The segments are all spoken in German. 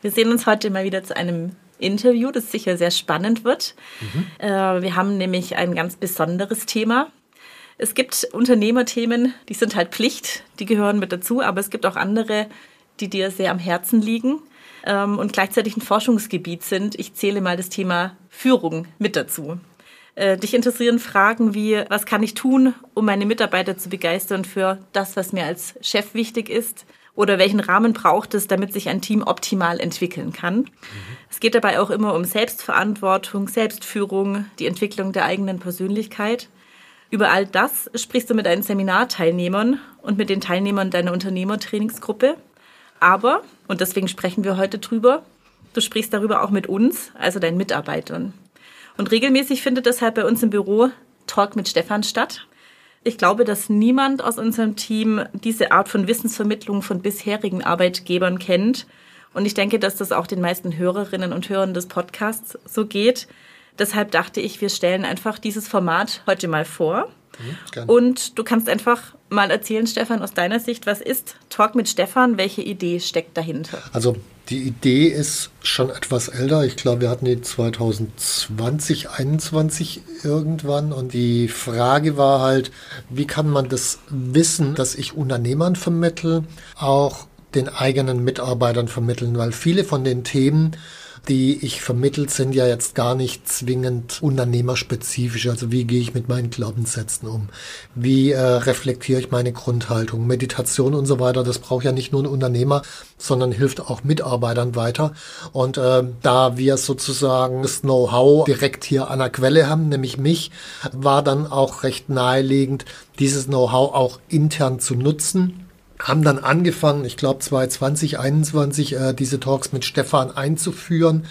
Wir sehen uns heute mal wieder zu einem Interview, das sicher sehr spannend wird. Mhm. Äh, wir haben nämlich ein ganz besonderes Thema. Es gibt Unternehmerthemen, die sind halt Pflicht, die gehören mit dazu, aber es gibt auch andere, die dir sehr am Herzen liegen ähm, und gleichzeitig ein Forschungsgebiet sind. Ich zähle mal das Thema Führung mit dazu. Äh, dich interessieren Fragen wie, was kann ich tun, um meine Mitarbeiter zu begeistern für das, was mir als Chef wichtig ist? Oder welchen Rahmen braucht es, damit sich ein Team optimal entwickeln kann. Mhm. Es geht dabei auch immer um Selbstverantwortung, Selbstführung, die Entwicklung der eigenen Persönlichkeit. Über all das sprichst du mit deinen Seminarteilnehmern und mit den Teilnehmern deiner Unternehmertrainingsgruppe. Aber, und deswegen sprechen wir heute drüber, du sprichst darüber auch mit uns, also deinen Mitarbeitern. Und regelmäßig findet deshalb bei uns im Büro Talk mit Stefan statt. Ich glaube, dass niemand aus unserem Team diese Art von Wissensvermittlung von bisherigen Arbeitgebern kennt. Und ich denke, dass das auch den meisten Hörerinnen und Hörern des Podcasts so geht. Deshalb dachte ich, wir stellen einfach dieses Format heute mal vor. Mhm, und du kannst einfach mal erzählen, Stefan, aus deiner Sicht, was ist Talk mit Stefan? Welche Idee steckt dahinter? Also die Idee ist schon etwas älter. Ich glaube, wir hatten die 2020, 2021 irgendwann. Und die Frage war halt, wie kann man das Wissen, das ich Unternehmern vermittle, auch den eigenen Mitarbeitern vermitteln? Weil viele von den Themen, die ich vermittelt, sind ja jetzt gar nicht zwingend unternehmerspezifisch. Also wie gehe ich mit meinen Glaubenssätzen um? Wie äh, reflektiere ich meine Grundhaltung? Meditation und so weiter, das braucht ja nicht nur ein Unternehmer, sondern hilft auch Mitarbeitern weiter. Und äh, da wir sozusagen das Know-how direkt hier an der Quelle haben, nämlich mich, war dann auch recht naheliegend, dieses Know-how auch intern zu nutzen haben dann angefangen, ich glaube 2020, 2021, äh, diese Talks mit Stefan einzuführen.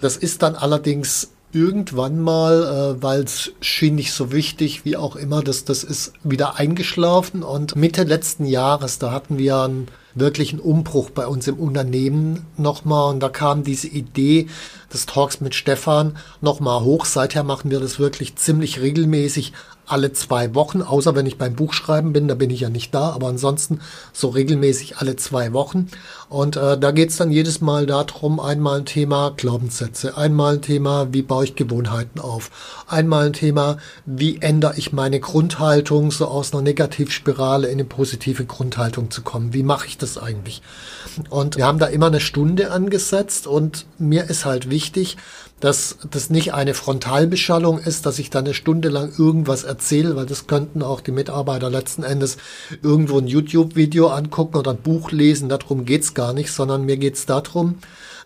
Das ist dann allerdings irgendwann mal, äh, weil es schien nicht so wichtig, wie auch immer, das, das ist wieder eingeschlafen und Mitte letzten Jahres, da hatten wir einen wirklichen Umbruch bei uns im Unternehmen nochmal und da kam diese Idee des Talks mit Stefan nochmal hoch. Seither machen wir das wirklich ziemlich regelmäßig alle zwei Wochen, außer wenn ich beim Buchschreiben bin, da bin ich ja nicht da, aber ansonsten so regelmäßig alle zwei Wochen. Und äh, da geht's dann jedes Mal darum, einmal ein Thema Glaubenssätze, einmal ein Thema, wie baue ich Gewohnheiten auf, einmal ein Thema, wie ändere ich meine Grundhaltung, so aus einer Negativspirale in eine positive Grundhaltung zu kommen. Wie mache ich das eigentlich? Und wir haben da immer eine Stunde angesetzt und mir ist halt wichtig, dass das nicht eine Frontalbeschallung ist, dass ich da eine Stunde lang irgendwas erzähle, weil das könnten auch die Mitarbeiter letzten Endes irgendwo ein YouTube-Video angucken oder ein Buch lesen. Darum geht's gar nicht, sondern mir geht's darum,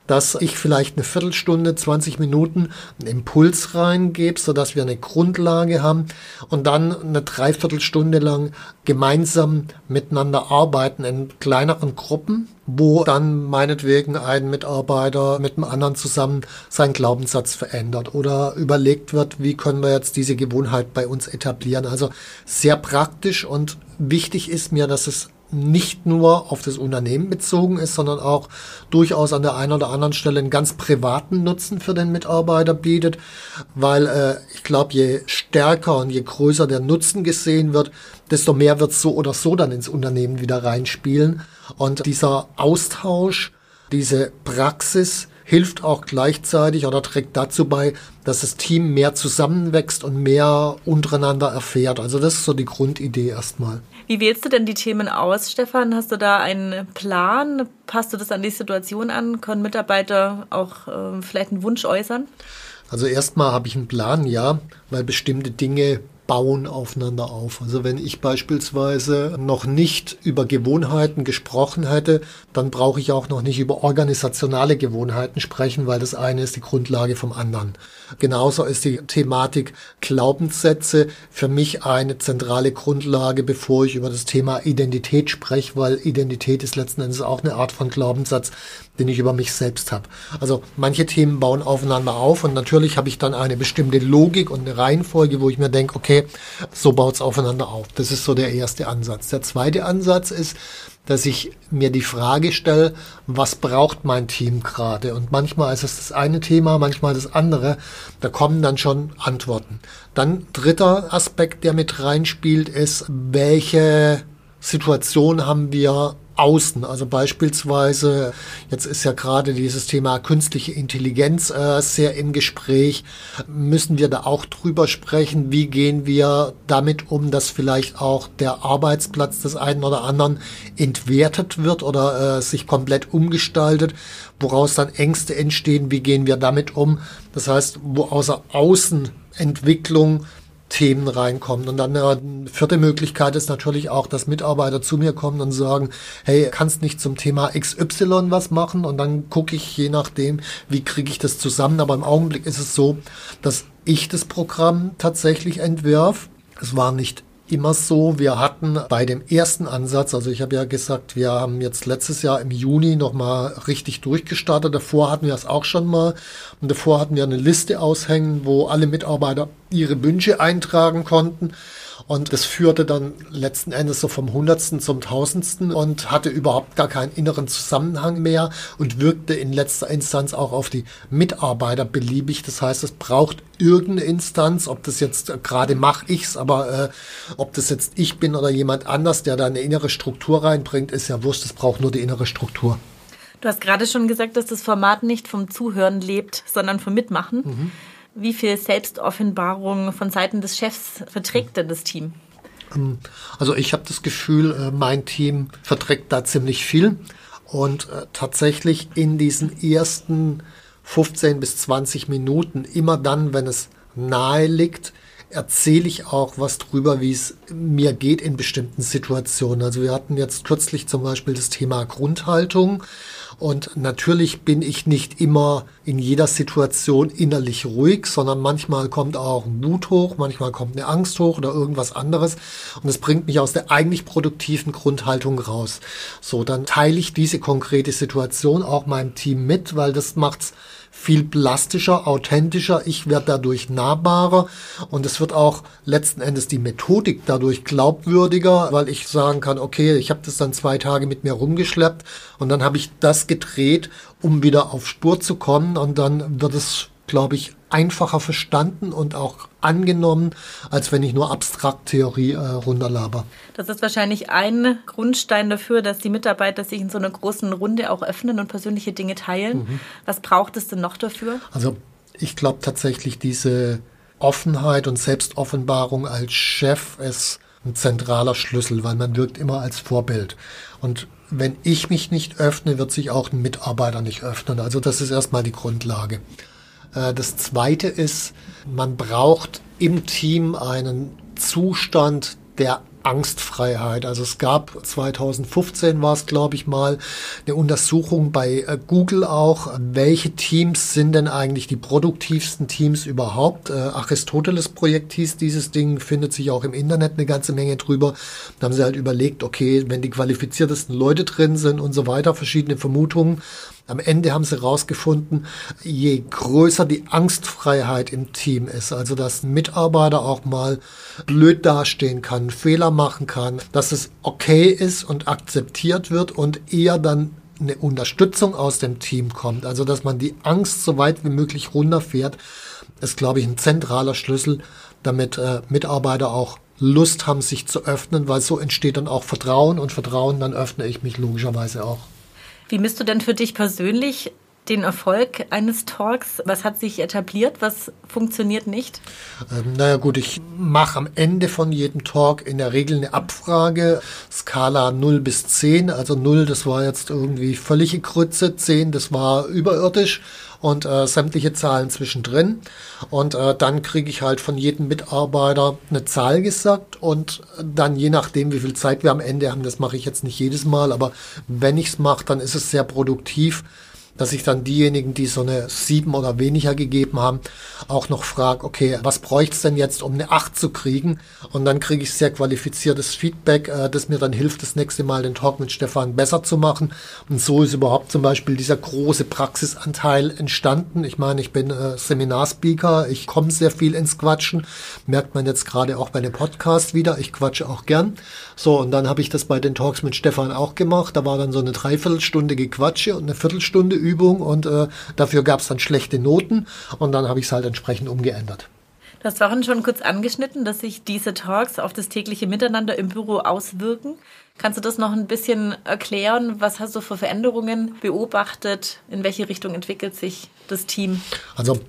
dass ich vielleicht eine Viertelstunde, 20 Minuten einen Impuls reingebe, so dass wir eine Grundlage haben und dann eine Dreiviertelstunde lang gemeinsam miteinander arbeiten in kleineren Gruppen, wo dann meinetwegen ein Mitarbeiter mit einem anderen zusammen seinen Glaubenssatz verändert oder überlegt wird, wie können wir jetzt diese Gewohnheit bei uns etablieren. Also sehr praktisch und wichtig ist mir, dass es nicht nur auf das Unternehmen bezogen ist, sondern auch durchaus an der einen oder anderen Stelle einen ganz privaten Nutzen für den Mitarbeiter bietet, weil äh, ich glaube, je stärker und je größer der Nutzen gesehen wird, desto mehr wird so oder so dann ins Unternehmen wieder reinspielen. Und dieser Austausch, diese Praxis, hilft auch gleichzeitig oder trägt dazu bei, dass das Team mehr zusammenwächst und mehr untereinander erfährt. Also das ist so die Grundidee erstmal. Wie wählst du denn die Themen aus, Stefan? Hast du da einen Plan? Passt du das an die Situation an? Können Mitarbeiter auch äh, vielleicht einen Wunsch äußern? Also erstmal habe ich einen Plan, ja, weil bestimmte Dinge bauen aufeinander auf. Also wenn ich beispielsweise noch nicht über Gewohnheiten gesprochen hätte, dann brauche ich auch noch nicht über organisationale Gewohnheiten sprechen, weil das eine ist die Grundlage vom anderen. Genauso ist die Thematik Glaubenssätze für mich eine zentrale Grundlage, bevor ich über das Thema Identität spreche, weil Identität ist letzten Endes auch eine Art von Glaubenssatz, den ich über mich selbst habe. Also manche Themen bauen aufeinander auf und natürlich habe ich dann eine bestimmte Logik und eine Reihenfolge, wo ich mir denke, okay, so baut es aufeinander auf. Das ist so der erste Ansatz. Der zweite Ansatz ist, dass ich mir die Frage stelle, was braucht mein Team gerade? Und manchmal ist es das eine Thema, manchmal das andere. Da kommen dann schon Antworten. Dann dritter Aspekt, der mit reinspielt, ist, welche Situation haben wir außen. Also beispielsweise, jetzt ist ja gerade dieses Thema künstliche Intelligenz äh, sehr im Gespräch. Müssen wir da auch drüber sprechen? Wie gehen wir damit um, dass vielleicht auch der Arbeitsplatz des einen oder anderen entwertet wird oder äh, sich komplett umgestaltet, woraus dann Ängste entstehen? Wie gehen wir damit um? Das heißt, wo außer Außenentwicklung Themen reinkommen. Und dann eine vierte Möglichkeit ist natürlich auch, dass Mitarbeiter zu mir kommen und sagen, hey, kannst nicht zum Thema XY was machen? Und dann gucke ich je nachdem, wie kriege ich das zusammen. Aber im Augenblick ist es so, dass ich das Programm tatsächlich entwerf. Es war nicht immer so. Wir hatten bei dem ersten Ansatz, also ich habe ja gesagt, wir haben jetzt letztes Jahr im Juni nochmal richtig durchgestartet. Davor hatten wir es auch schon mal. Und davor hatten wir eine Liste aushängen, wo alle Mitarbeiter ihre Wünsche eintragen konnten. Und das führte dann letzten Endes so vom Hundertsten zum Tausendsten und hatte überhaupt gar keinen inneren Zusammenhang mehr und wirkte in letzter Instanz auch auf die Mitarbeiter beliebig. Das heißt, es braucht irgendeine Instanz, ob das jetzt gerade mache ich's, aber äh, ob das jetzt ich bin oder jemand anders, der da eine innere Struktur reinbringt, ist ja wurscht. Es braucht nur die innere Struktur. Du hast gerade schon gesagt, dass das Format nicht vom Zuhören lebt, sondern vom Mitmachen. Mhm. Wie viel Selbstoffenbarung von Seiten des Chefs verträgt denn das Team? Ähm, also ich habe das Gefühl, äh, mein Team verträgt da ziemlich viel. Und äh, tatsächlich in diesen ersten 15 bis 20 Minuten, immer dann, wenn es nahe liegt, erzähle ich auch was drüber, wie es mir geht in bestimmten Situationen. Also wir hatten jetzt kürzlich zum Beispiel das Thema Grundhaltung. Und natürlich bin ich nicht immer in jeder Situation innerlich ruhig, sondern manchmal kommt auch Wut hoch, manchmal kommt eine Angst hoch oder irgendwas anderes. Und es bringt mich aus der eigentlich produktiven Grundhaltung raus. So, dann teile ich diese konkrete Situation auch meinem Team mit, weil das macht's viel plastischer, authentischer. Ich werde dadurch nahbarer und es wird auch letzten Endes die Methodik dadurch glaubwürdiger, weil ich sagen kann, okay, ich habe das dann zwei Tage mit mir rumgeschleppt und dann habe ich das gedreht, um wieder auf Spur zu kommen und dann wird es, glaube ich, einfacher verstanden und auch angenommen, als wenn ich nur Abstrakttheorie äh, runterlaber. Das ist wahrscheinlich ein Grundstein dafür, dass die Mitarbeiter sich in so einer großen Runde auch öffnen und persönliche Dinge teilen. Mhm. Was braucht es denn noch dafür? Also ich glaube tatsächlich, diese Offenheit und Selbstoffenbarung als Chef ist ein zentraler Schlüssel, weil man wirkt immer als Vorbild. Und wenn ich mich nicht öffne, wird sich auch ein Mitarbeiter nicht öffnen. Also das ist erstmal die Grundlage. Äh, das Zweite ist, man braucht im Team einen Zustand der Angstfreiheit. Also es gab 2015 war es, glaube ich mal, eine Untersuchung bei äh, Google auch, welche Teams sind denn eigentlich die produktivsten Teams überhaupt. Äh, Aristoteles Projekt hieß dieses Ding, findet sich auch im Internet eine ganze Menge drüber. Da haben sie halt überlegt, okay, wenn die qualifiziertesten Leute drin sind und so weiter, verschiedene Vermutungen, am Ende haben sie herausgefunden, je größer die Angstfreiheit im Team ist, also dass ein Mitarbeiter auch mal blöd dastehen kann, Fehler machen kann, dass es okay ist und akzeptiert wird und eher dann eine Unterstützung aus dem Team kommt, also dass man die Angst so weit wie möglich runterfährt, ist, glaube ich, ein zentraler Schlüssel, damit äh, Mitarbeiter auch Lust haben, sich zu öffnen, weil so entsteht dann auch Vertrauen und Vertrauen, dann öffne ich mich logischerweise auch. Wie misst du denn für dich persönlich den Erfolg eines Talks? Was hat sich etabliert? Was funktioniert nicht? Ähm, naja gut, ich mache am Ende von jedem Talk in der Regel eine Abfrage, Skala 0 bis 10. Also 0, das war jetzt irgendwie völlige Krütze, 10, das war überirdisch und äh, sämtliche Zahlen zwischendrin. Und äh, dann kriege ich halt von jedem Mitarbeiter eine Zahl gesagt und dann je nachdem, wie viel Zeit wir am Ende haben, das mache ich jetzt nicht jedes Mal, aber wenn ich es mache, dann ist es sehr produktiv dass ich dann diejenigen, die so eine sieben oder weniger gegeben haben, auch noch frage, okay, was bräuchte es denn jetzt, um eine acht zu kriegen? Und dann kriege ich sehr qualifiziertes Feedback, äh, das mir dann hilft, das nächste Mal den Talk mit Stefan besser zu machen. Und so ist überhaupt zum Beispiel dieser große Praxisanteil entstanden. Ich meine, ich bin äh, Seminarspeaker, ich komme sehr viel ins Quatschen, merkt man jetzt gerade auch bei dem Podcast wieder, ich quatsche auch gern. So, und dann habe ich das bei den Talks mit Stefan auch gemacht. Da war dann so eine Dreiviertelstunde Gequatsche und eine Viertelstunde Übung und äh, dafür gab es dann schlechte Noten und dann habe ich es halt entsprechend umgeändert. Du hast vorhin schon kurz angeschnitten, dass sich diese Talks auf das tägliche Miteinander im Büro auswirken. Kannst du das noch ein bisschen erklären? Was hast du für Veränderungen beobachtet? In welche Richtung entwickelt sich das Team? Also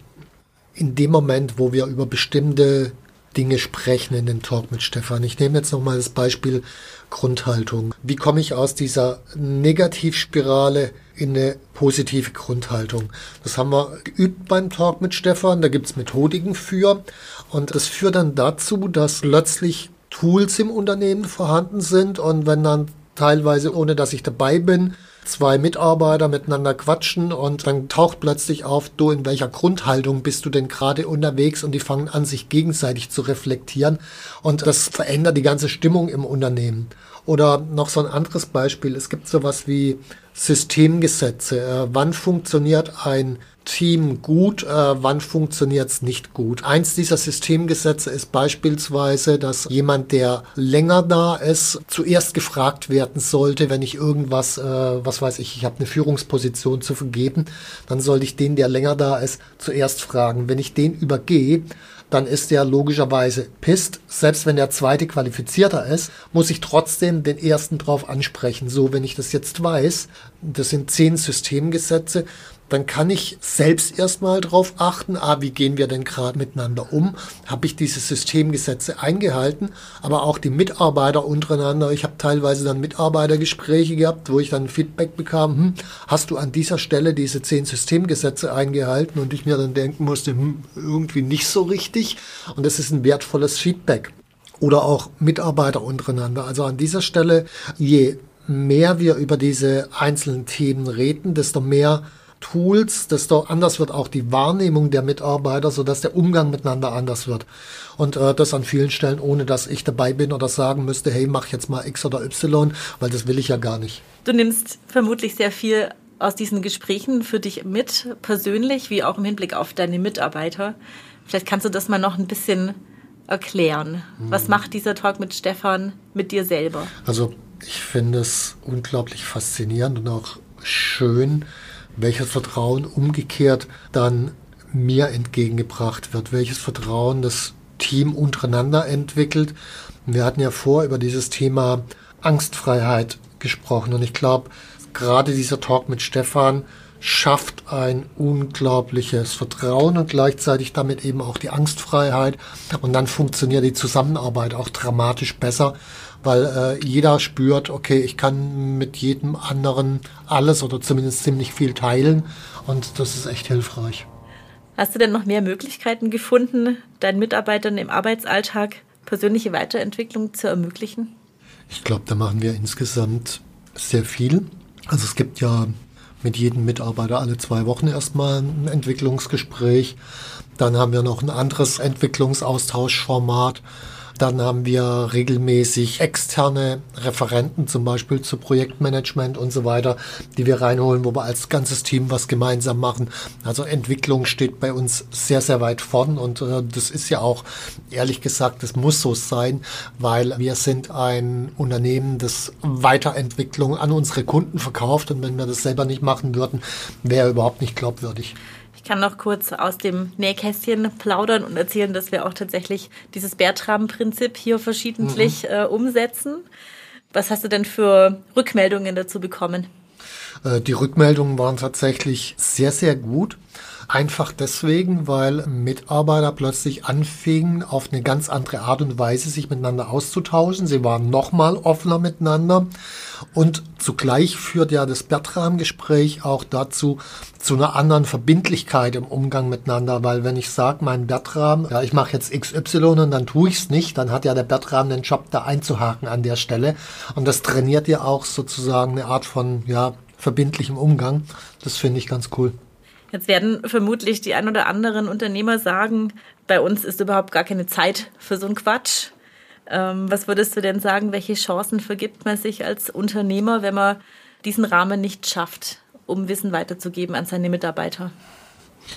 in dem Moment, wo wir über bestimmte Dinge sprechen in den Talk mit Stefan. Ich nehme jetzt nochmal das Beispiel Grundhaltung. Wie komme ich aus dieser Negativspirale in eine positive Grundhaltung? Das haben wir geübt beim Talk mit Stefan. Da gibt es Methodiken für. Und das führt dann dazu, dass plötzlich Tools im Unternehmen vorhanden sind. Und wenn dann teilweise, ohne dass ich dabei bin, zwei Mitarbeiter miteinander quatschen und dann taucht plötzlich auf, du, in welcher Grundhaltung bist du denn gerade unterwegs? Und die fangen an, sich gegenseitig zu reflektieren. Und das verändert die ganze Stimmung im Unternehmen. Oder noch so ein anderes Beispiel, es gibt sowas wie Systemgesetze. Äh, wann funktioniert ein Team gut, äh, wann funktioniert es nicht gut. Eins dieser Systemgesetze ist beispielsweise, dass jemand, der länger da ist, zuerst gefragt werden sollte, wenn ich irgendwas, äh, was weiß ich, ich habe eine Führungsposition zu vergeben, dann sollte ich den, der länger da ist, zuerst fragen. Wenn ich den übergehe, dann ist der logischerweise pisst. Selbst wenn der zweite qualifizierter ist, muss ich trotzdem den ersten drauf ansprechen. So, wenn ich das jetzt weiß, das sind zehn Systemgesetze, dann kann ich selbst erstmal drauf achten, ah, wie gehen wir denn gerade miteinander um? Habe ich diese Systemgesetze eingehalten? Aber auch die Mitarbeiter untereinander. Ich habe teilweise dann Mitarbeitergespräche gehabt, wo ich dann Feedback bekam, hm, hast du an dieser Stelle diese zehn Systemgesetze eingehalten? Und ich mir dann denken musste, hm, irgendwie nicht so richtig. Und das ist ein wertvolles Feedback. Oder auch Mitarbeiter untereinander. Also an dieser Stelle, je mehr wir über diese einzelnen Themen reden, desto mehr Tools, desto anders wird auch die Wahrnehmung der Mitarbeiter, sodass der Umgang miteinander anders wird. Und äh, das an vielen Stellen, ohne dass ich dabei bin oder sagen müsste, hey, mach jetzt mal X oder Y, weil das will ich ja gar nicht. Du nimmst vermutlich sehr viel aus diesen Gesprächen für dich mit, persönlich, wie auch im Hinblick auf deine Mitarbeiter. Vielleicht kannst du das mal noch ein bisschen erklären. Was hm. macht dieser Talk mit Stefan mit dir selber? Also ich finde es unglaublich faszinierend und auch schön, welches Vertrauen umgekehrt dann mir entgegengebracht wird, welches Vertrauen das Team untereinander entwickelt. Wir hatten ja vor über dieses Thema Angstfreiheit gesprochen und ich glaube, gerade dieser Talk mit Stefan schafft ein unglaubliches Vertrauen und gleichzeitig damit eben auch die Angstfreiheit und dann funktioniert die Zusammenarbeit auch dramatisch besser, weil äh, jeder spürt, okay, ich kann mit jedem anderen alles oder zumindest ziemlich viel teilen und das ist echt hilfreich. Hast du denn noch mehr Möglichkeiten gefunden, deinen Mitarbeitern im Arbeitsalltag persönliche Weiterentwicklung zu ermöglichen? Ich glaube, da machen wir insgesamt sehr viel. Also es gibt ja mit jedem Mitarbeiter alle zwei Wochen erstmal ein Entwicklungsgespräch. Dann haben wir noch ein anderes Entwicklungsaustauschformat dann haben wir regelmäßig externe Referenten, zum Beispiel zu Projektmanagement und so weiter, die wir reinholen, wo wir als ganzes Team was gemeinsam machen. Also Entwicklung steht bei uns sehr, sehr weit vorn und äh, das ist ja auch, ehrlich gesagt, das muss so sein, weil wir sind ein Unternehmen, das Weiterentwicklung an unsere Kunden verkauft und wenn wir das selber nicht machen würden, wäre überhaupt nicht glaubwürdig kann noch kurz aus dem Nähkästchen plaudern und erzählen, dass wir auch tatsächlich dieses Bertram-Prinzip hier verschiedentlich mhm. äh, umsetzen. Was hast du denn für Rückmeldungen dazu bekommen? Äh, die Rückmeldungen waren tatsächlich sehr, sehr gut. Einfach deswegen, weil Mitarbeiter plötzlich anfingen, auf eine ganz andere Art und Weise sich miteinander auszutauschen. Sie waren nochmal offener miteinander. Und zugleich führt ja das Bertram-Gespräch auch dazu, zu einer anderen Verbindlichkeit im Umgang miteinander, weil wenn ich sage, mein Bertram, ja, ich mache jetzt XY und dann tue ich es nicht, dann hat ja der Bertram den Job da einzuhaken an der Stelle. Und das trainiert ja auch sozusagen eine Art von, ja, verbindlichem Umgang. Das finde ich ganz cool. Jetzt werden vermutlich die ein oder anderen Unternehmer sagen, bei uns ist überhaupt gar keine Zeit für so einen Quatsch. Ähm, was würdest du denn sagen, welche Chancen vergibt man sich als Unternehmer, wenn man diesen Rahmen nicht schafft, um Wissen weiterzugeben an seine Mitarbeiter?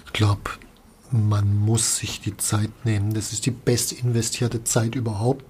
Ich glaube, man muss sich die Zeit nehmen. Das ist die best investierte Zeit überhaupt,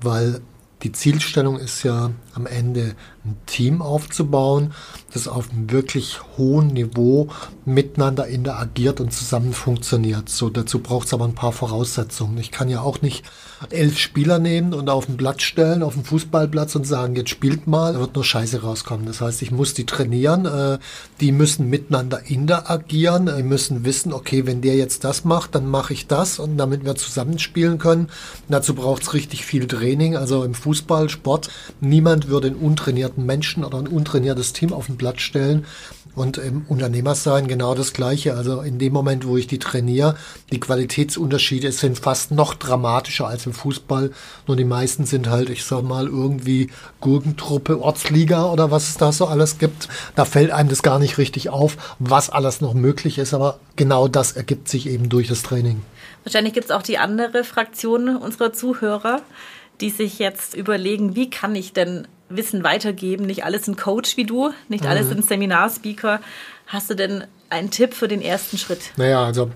weil die Zielstellung ist ja am Ende ein Team aufzubauen, das auf einem wirklich hohen Niveau miteinander interagiert und zusammen funktioniert. So, dazu braucht es aber ein paar Voraussetzungen. Ich kann ja auch nicht elf Spieler nehmen und auf den Platz stellen, auf den Fußballplatz und sagen, jetzt spielt mal, da wird nur Scheiße rauskommen. Das heißt, ich muss die trainieren, äh, die müssen miteinander interagieren, die müssen wissen, okay, wenn der jetzt das macht, dann mache ich das und damit wir zusammenspielen können. Dazu braucht es richtig viel Training, also im Fußball, Sport. Niemand würde einen untrainierten Menschen oder ein untrainiertes Team auf den Platz stellen. Und im Unternehmersein genau das Gleiche. Also in dem Moment, wo ich die trainiere, die Qualitätsunterschiede sind fast noch dramatischer als im Fußball. Nur die meisten sind halt, ich sag mal, irgendwie Gurkentruppe, Ortsliga oder was es da so alles gibt. Da fällt einem das gar nicht richtig auf, was alles noch möglich ist. Aber genau das ergibt sich eben durch das Training. Wahrscheinlich gibt es auch die andere Fraktion unserer Zuhörer, die sich jetzt überlegen, wie kann ich denn Wissen weitergeben? Nicht alles ein Coach wie du, nicht mhm. alles ein Seminarspeaker. Hast du denn einen Tipp für den ersten Schritt? Naja, also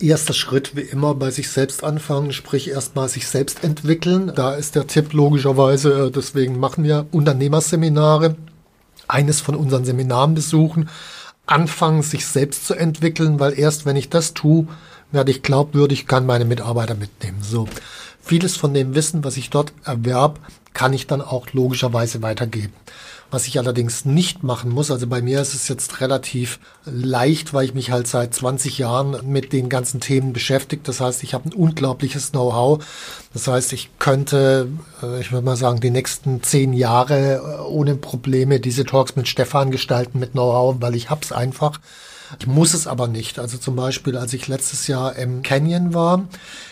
erster Schritt wie immer bei sich selbst anfangen, sprich erstmal sich selbst entwickeln. Da ist der Tipp logischerweise, äh, deswegen machen wir Unternehmerseminare, eines von unseren Seminaren besuchen, anfangen sich selbst zu entwickeln, weil erst wenn ich das tue, werde ich glaubwürdig, kann meine Mitarbeiter mitnehmen. So. Vieles von dem Wissen, was ich dort erwerb, kann ich dann auch logischerweise weitergeben. Was ich allerdings nicht machen muss, also bei mir ist es jetzt relativ leicht, weil ich mich halt seit 20 Jahren mit den ganzen Themen beschäftigt. Das heißt, ich habe ein unglaubliches Know-how. Das heißt, ich könnte, äh, ich würde mal sagen, die nächsten zehn Jahre äh, ohne Probleme diese Talks mit Stefan gestalten mit Know-how, weil ich hab's einfach. Ich muss es aber nicht. Also zum Beispiel, als ich letztes Jahr im Canyon war,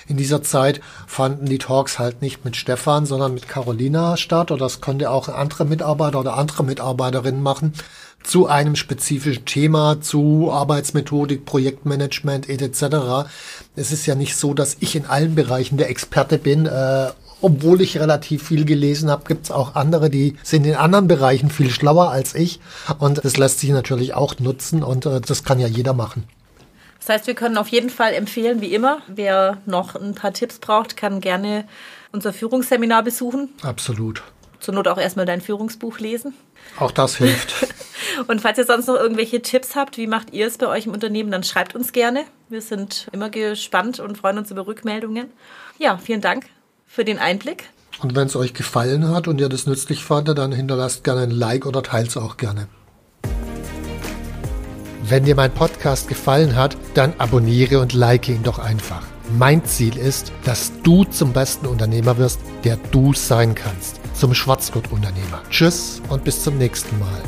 in dieser Zeit fanden die Talks halt nicht mit Stefan, sondern mit Carolina statt. Oder das konnte auch andere Mitarbeiter oder andere Mitarbeiterinnen machen zu einem spezifischen Thema, zu Arbeitsmethodik, Projektmanagement etc. Es ist ja nicht so, dass ich in allen Bereichen der Experte bin äh, obwohl ich relativ viel gelesen habe, gibt es auch andere, die sind in anderen Bereichen viel schlauer als ich. Und das lässt sich natürlich auch nutzen und äh, das kann ja jeder machen. Das heißt, wir können auf jeden Fall empfehlen, wie immer, wer noch ein paar Tipps braucht, kann gerne unser Führungsseminar besuchen. Absolut. Zur Not auch erstmal dein Führungsbuch lesen. Auch das hilft. Und falls ihr sonst noch irgendwelche Tipps habt, wie macht ihr es bei euch im Unternehmen, dann schreibt uns gerne. Wir sind immer gespannt und freuen uns über Rückmeldungen. Ja, vielen Dank für den Einblick. Und wenn es euch gefallen hat und ihr das nützlich fandet, dann hinterlasst gerne ein Like oder teilt es auch gerne. Wenn dir mein Podcast gefallen hat, dann abonniere und like ihn doch einfach. Mein Ziel ist, dass du zum besten Unternehmer wirst, der du sein kannst. Zum Schwarzgurt-Unternehmer. Tschüss und bis zum nächsten Mal.